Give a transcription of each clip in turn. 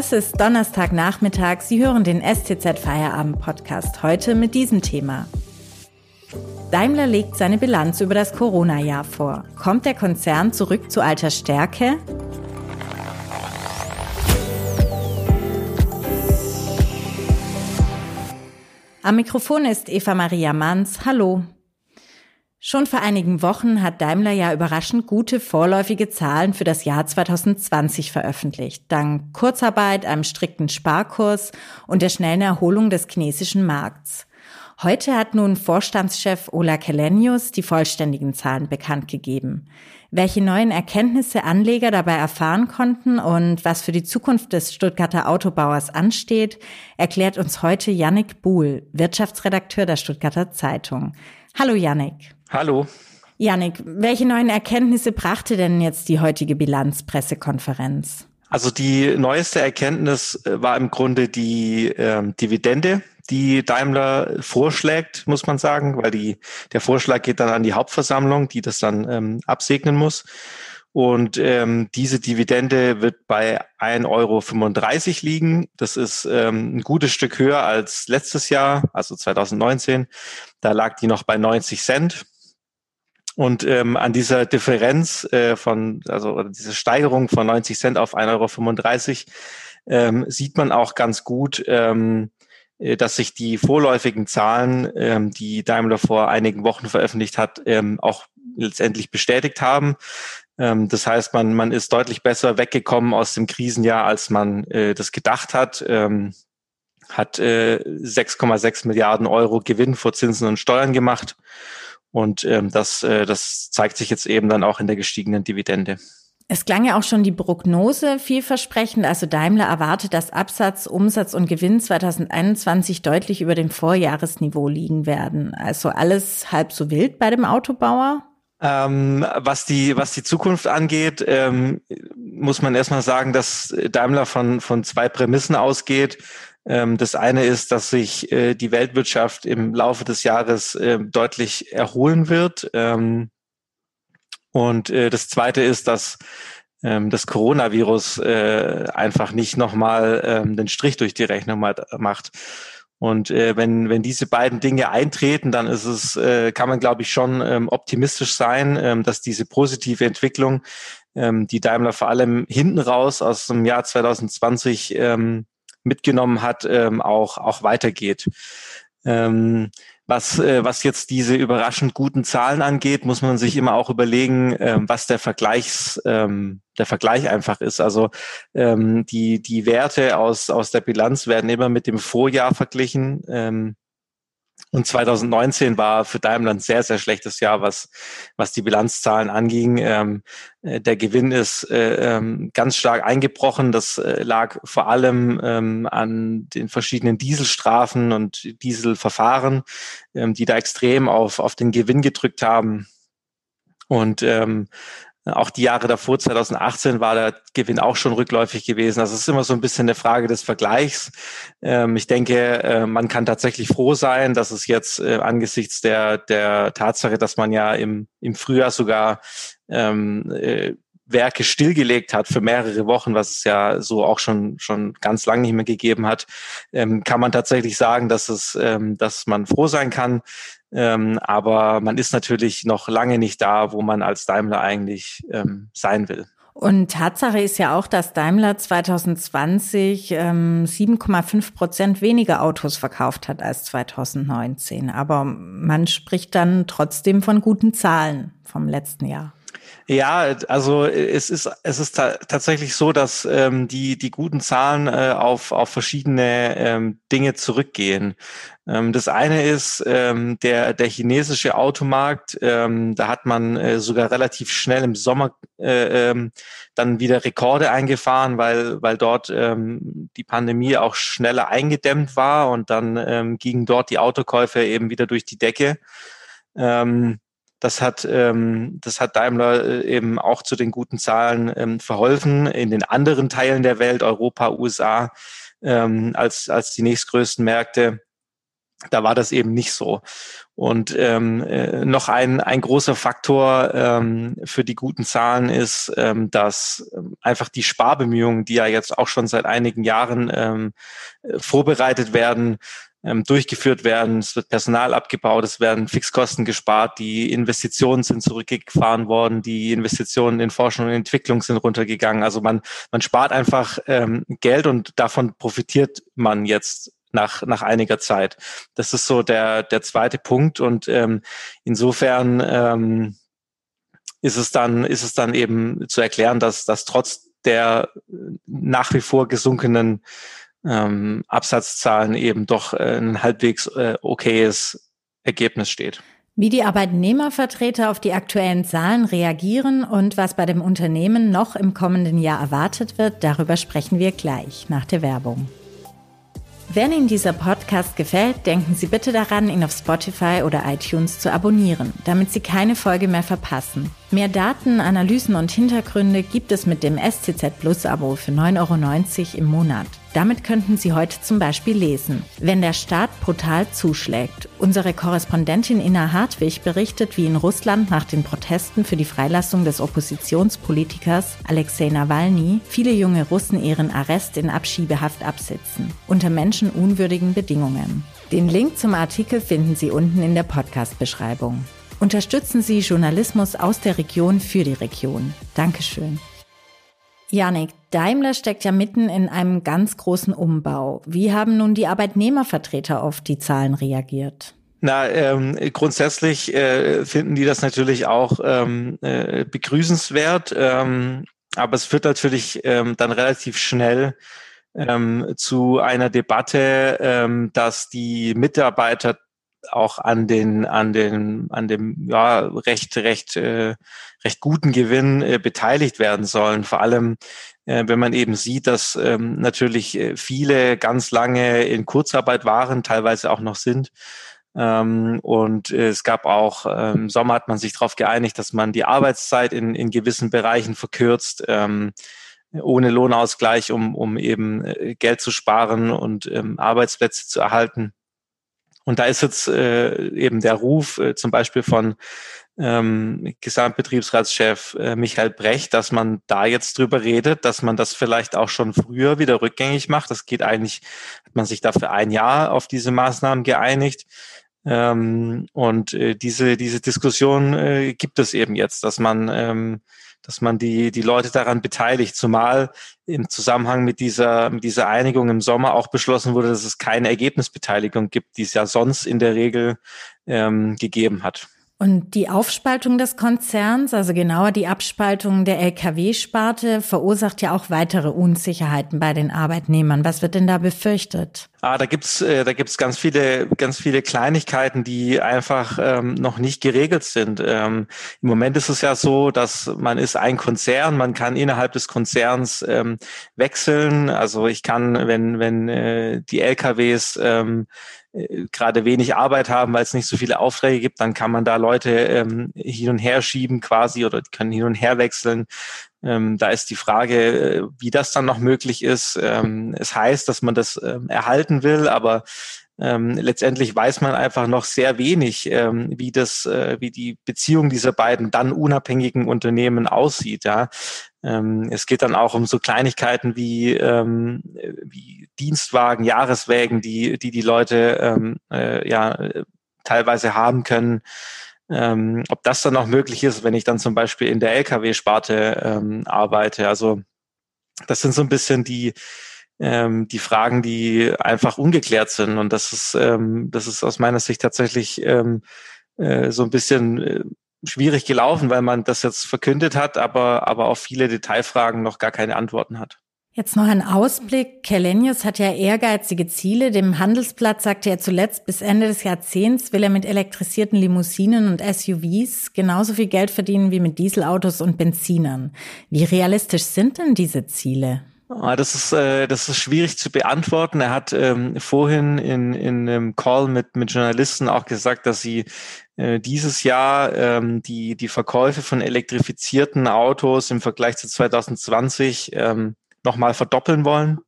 Es ist Donnerstagnachmittag. Sie hören den STZ Feierabend Podcast heute mit diesem Thema. Daimler legt seine Bilanz über das Corona-Jahr vor. Kommt der Konzern zurück zu alter Stärke? Am Mikrofon ist Eva Maria Manns. Hallo. Schon vor einigen Wochen hat Daimler ja überraschend gute vorläufige Zahlen für das Jahr 2020 veröffentlicht, dank Kurzarbeit, einem strikten Sparkurs und der schnellen Erholung des chinesischen Markts. Heute hat nun Vorstandschef Ola Kelenius die vollständigen Zahlen bekannt gegeben. Welche neuen Erkenntnisse Anleger dabei erfahren konnten und was für die Zukunft des Stuttgarter Autobauers ansteht, erklärt uns heute Yannick Buhl, Wirtschaftsredakteur der Stuttgarter Zeitung. Hallo Yannick. Hallo. Janik, welche neuen Erkenntnisse brachte denn jetzt die heutige Bilanzpressekonferenz? Also die neueste Erkenntnis äh, war im Grunde die ähm, Dividende, die Daimler vorschlägt, muss man sagen, weil die, der Vorschlag geht dann an die Hauptversammlung, die das dann ähm, absegnen muss. Und ähm, diese Dividende wird bei 1,35 Euro liegen. Das ist ähm, ein gutes Stück höher als letztes Jahr, also 2019. Da lag die noch bei 90 Cent. Und ähm, an dieser Differenz äh, von, also oder diese Steigerung von 90 Cent auf 1,35 Euro ähm, sieht man auch ganz gut, ähm, äh, dass sich die vorläufigen Zahlen, ähm, die Daimler vor einigen Wochen veröffentlicht hat, ähm, auch letztendlich bestätigt haben. Ähm, das heißt, man, man ist deutlich besser weggekommen aus dem Krisenjahr, als man äh, das gedacht hat. Ähm, hat äh, 6,6 Milliarden Euro Gewinn vor Zinsen und Steuern gemacht und ähm, das, äh, das zeigt sich jetzt eben dann auch in der gestiegenen Dividende. Es klang ja auch schon die Prognose vielversprechend. Also Daimler erwartet, dass Absatz, Umsatz und Gewinn 2021 deutlich über dem Vorjahresniveau liegen werden. Also alles halb so wild bei dem Autobauer? Ähm, was die was die Zukunft angeht, ähm, muss man erstmal sagen, dass Daimler von von zwei Prämissen ausgeht. Ähm, das eine ist, dass sich äh, die Weltwirtschaft im Laufe des Jahres äh, deutlich erholen wird. Ähm, und äh, das zweite ist, dass ähm, das Coronavirus einfach nicht nochmal den Strich durch die Rechnung macht. Und wenn, wenn diese beiden Dinge eintreten, dann ist es, kann man, glaube ich, schon optimistisch sein, dass diese positive Entwicklung, die Daimler vor allem hinten raus aus dem Jahr 2020 mitgenommen hat, ähm, auch, auch weitergeht. Ähm, was, äh, was jetzt diese überraschend guten Zahlen angeht, muss man sich immer auch überlegen, ähm, was der Vergleichs, ähm, der Vergleich einfach ist. Also ähm, die, die Werte aus, aus der Bilanz werden immer mit dem Vorjahr verglichen. Ähm, und 2019 war für Daimler ein sehr, sehr schlechtes Jahr, was, was die Bilanzzahlen anging. Ähm, äh, der Gewinn ist äh, ähm, ganz stark eingebrochen. Das äh, lag vor allem ähm, an den verschiedenen Dieselstrafen und Dieselverfahren, ähm, die da extrem auf, auf den Gewinn gedrückt haben. Und ähm, auch die Jahre davor, 2018, war der Gewinn auch schon rückläufig gewesen. Also es ist immer so ein bisschen eine Frage des Vergleichs. Ähm, ich denke, äh, man kann tatsächlich froh sein, dass es jetzt äh, angesichts der, der Tatsache, dass man ja im, im Frühjahr sogar ähm, äh, Werke stillgelegt hat für mehrere Wochen, was es ja so auch schon schon ganz lange nicht mehr gegeben hat, ähm, kann man tatsächlich sagen, dass es, ähm, dass man froh sein kann, ähm, aber man ist natürlich noch lange nicht da, wo man als Daimler eigentlich ähm, sein will. Und Tatsache ist ja auch, dass Daimler 2020 ähm, 7,5 Prozent weniger Autos verkauft hat als 2019. Aber man spricht dann trotzdem von guten Zahlen vom letzten Jahr. Ja, also es ist es ist ta tatsächlich so, dass ähm, die die guten Zahlen äh, auf auf verschiedene ähm, Dinge zurückgehen. Ähm, das eine ist ähm, der der chinesische Automarkt. Ähm, da hat man äh, sogar relativ schnell im Sommer äh, ähm, dann wieder Rekorde eingefahren, weil weil dort ähm, die Pandemie auch schneller eingedämmt war und dann ähm, gingen dort die Autokäufe eben wieder durch die Decke. Ähm, das hat, ähm, das hat Daimler äh, eben auch zu den guten Zahlen ähm, verholfen. In den anderen Teilen der Welt, Europa, USA, ähm, als, als die nächstgrößten Märkte, Da war das eben nicht so. Und ähm, äh, noch ein, ein großer Faktor ähm, für die guten Zahlen ist, ähm, dass ähm, einfach die Sparbemühungen, die ja jetzt auch schon seit einigen Jahren ähm, äh, vorbereitet werden, ähm, durchgeführt werden. Es wird Personal abgebaut, es werden Fixkosten gespart, die Investitionen sind zurückgefahren worden, die Investitionen in Forschung und Entwicklung sind runtergegangen. Also man, man spart einfach ähm, Geld und davon profitiert man jetzt nach, nach einiger Zeit. Das ist so der, der zweite Punkt und ähm, insofern ähm, ist es dann, ist es dann eben zu erklären, dass, dass trotz der nach wie vor gesunkenen ähm, Absatzzahlen eben doch äh, ein halbwegs äh, okayes Ergebnis steht. Wie die Arbeitnehmervertreter auf die aktuellen Zahlen reagieren und was bei dem Unternehmen noch im kommenden Jahr erwartet wird, darüber sprechen wir gleich nach der Werbung. Wenn Ihnen dieser Podcast gefällt, denken Sie bitte daran, ihn auf Spotify oder iTunes zu abonnieren, damit Sie keine Folge mehr verpassen. Mehr Daten, Analysen und Hintergründe gibt es mit dem SCZ Plus Abo für 9,90 Euro im Monat. Damit könnten Sie heute zum Beispiel lesen, wenn der Staat brutal zuschlägt. Unsere Korrespondentin Inna Hartwig berichtet, wie in Russland nach den Protesten für die Freilassung des Oppositionspolitikers Alexei Nawalny viele junge Russen ihren Arrest in Abschiebehaft absitzen, unter menschenunwürdigen Bedingungen. Den Link zum Artikel finden Sie unten in der Podcast-Beschreibung. Unterstützen Sie Journalismus aus der Region für die Region. Dankeschön. Janik, Daimler steckt ja mitten in einem ganz großen Umbau. Wie haben nun die Arbeitnehmervertreter auf die Zahlen reagiert? Na, ähm, grundsätzlich äh, finden die das natürlich auch ähm, äh, begrüßenswert, ähm, aber es führt natürlich ähm, dann relativ schnell ähm, zu einer Debatte, ähm, dass die Mitarbeiter auch an den an den an dem ja recht recht äh, recht guten Gewinn äh, beteiligt werden sollen. Vor allem äh, wenn man eben sieht, dass ähm, natürlich äh, viele ganz lange in Kurzarbeit waren, teilweise auch noch sind. Ähm, und äh, es gab auch äh, im Sommer hat man sich darauf geeinigt, dass man die Arbeitszeit in, in gewissen Bereichen verkürzt. Ähm, ohne Lohnausgleich, um, um eben äh, Geld zu sparen und ähm, Arbeitsplätze zu erhalten. Und da ist jetzt äh, eben der Ruf äh, zum Beispiel von ähm, Gesamtbetriebsratschef äh, Michael Brecht, dass man da jetzt drüber redet, dass man das vielleicht auch schon früher wieder rückgängig macht. Das geht eigentlich, hat man sich dafür ein Jahr auf diese Maßnahmen geeinigt. Ähm, und äh, diese, diese Diskussion äh, gibt es eben jetzt, dass man ähm, dass man die, die Leute daran beteiligt, zumal im Zusammenhang mit dieser, mit dieser Einigung im Sommer auch beschlossen wurde, dass es keine Ergebnisbeteiligung gibt, die es ja sonst in der Regel ähm, gegeben hat. Und die Aufspaltung des Konzerns, also genauer die Abspaltung der Lkw-Sparte, verursacht ja auch weitere Unsicherheiten bei den Arbeitnehmern. Was wird denn da befürchtet? Ah, da gibt's äh, da gibt's ganz viele ganz viele Kleinigkeiten, die einfach ähm, noch nicht geregelt sind. Ähm, Im Moment ist es ja so, dass man ist ein Konzern, man kann innerhalb des Konzerns ähm, wechseln. Also ich kann, wenn wenn äh, die LKWs ähm, äh, gerade wenig Arbeit haben, weil es nicht so viele Aufträge gibt, dann kann man da Leute ähm, hin und her schieben quasi oder die können hin und her wechseln. Ähm, da ist die Frage, äh, wie das dann noch möglich ist. Ähm, es heißt, dass man das ähm, erhalten will, aber ähm, letztendlich weiß man einfach noch sehr wenig, ähm, wie das, äh, wie die Beziehung dieser beiden dann unabhängigen Unternehmen aussieht. Ja, es geht dann auch um so Kleinigkeiten wie, ähm, wie Dienstwagen, Jahreswägen, die die, die Leute ähm, äh, ja teilweise haben können. Ähm, ob das dann noch möglich ist, wenn ich dann zum Beispiel in der Lkw-Sparte ähm, arbeite. Also das sind so ein bisschen die ähm, die Fragen, die einfach ungeklärt sind. Und das ist, ähm, das ist aus meiner Sicht tatsächlich ähm, äh, so ein bisschen äh, schwierig gelaufen, weil man das jetzt verkündet hat, aber, aber auf viele Detailfragen noch gar keine Antworten hat. Jetzt noch ein Ausblick. Kellenius hat ja ehrgeizige Ziele. Dem Handelsblatt sagte er zuletzt, bis Ende des Jahrzehnts will er mit elektrisierten Limousinen und SUVs genauso viel Geld verdienen wie mit Dieselautos und Benzinern. Wie realistisch sind denn diese Ziele? Ah, das ist, äh, das ist schwierig zu beantworten. Er hat ähm, vorhin in, in einem Call mit, mit Journalisten auch gesagt, dass sie dieses Jahr ähm, die, die Verkäufe von elektrifizierten Autos im Vergleich zu 2020 ähm, nochmal verdoppeln wollen.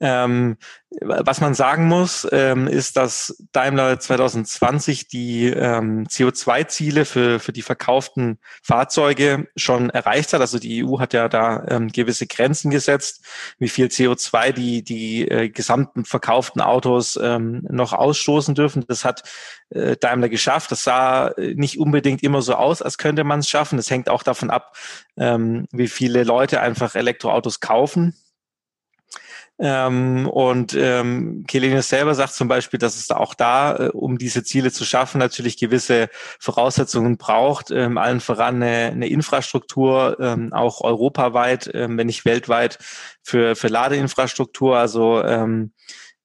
Ähm, was man sagen muss, ähm, ist, dass Daimler 2020 die ähm, CO2-Ziele für, für die verkauften Fahrzeuge schon erreicht hat. Also die EU hat ja da ähm, gewisse Grenzen gesetzt, wie viel CO2 die, die äh, gesamten verkauften Autos ähm, noch ausstoßen dürfen. Das hat äh, Daimler geschafft. Das sah nicht unbedingt immer so aus, als könnte man es schaffen. Das hängt auch davon ab, ähm, wie viele Leute einfach Elektroautos kaufen. Ähm, und ähm, Kelenius selber sagt zum Beispiel, dass es auch da, äh, um diese Ziele zu schaffen, natürlich gewisse Voraussetzungen braucht, ähm, allen voran eine, eine Infrastruktur, ähm, auch europaweit, ähm, wenn nicht weltweit, für, für Ladeinfrastruktur. Also ähm,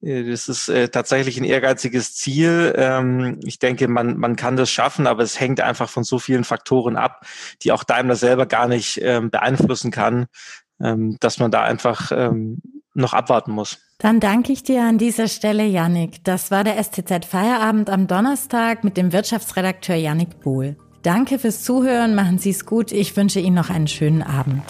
äh, das ist äh, tatsächlich ein ehrgeiziges Ziel. Ähm, ich denke, man, man kann das schaffen, aber es hängt einfach von so vielen Faktoren ab, die auch Daimler selber gar nicht ähm, beeinflussen kann, ähm, dass man da einfach ähm, noch abwarten muss. Dann danke ich dir an dieser Stelle, Yannick. Das war der STZ Feierabend am Donnerstag mit dem Wirtschaftsredakteur Yannick Bohl. Danke fürs Zuhören, machen Sie es gut. Ich wünsche Ihnen noch einen schönen Abend.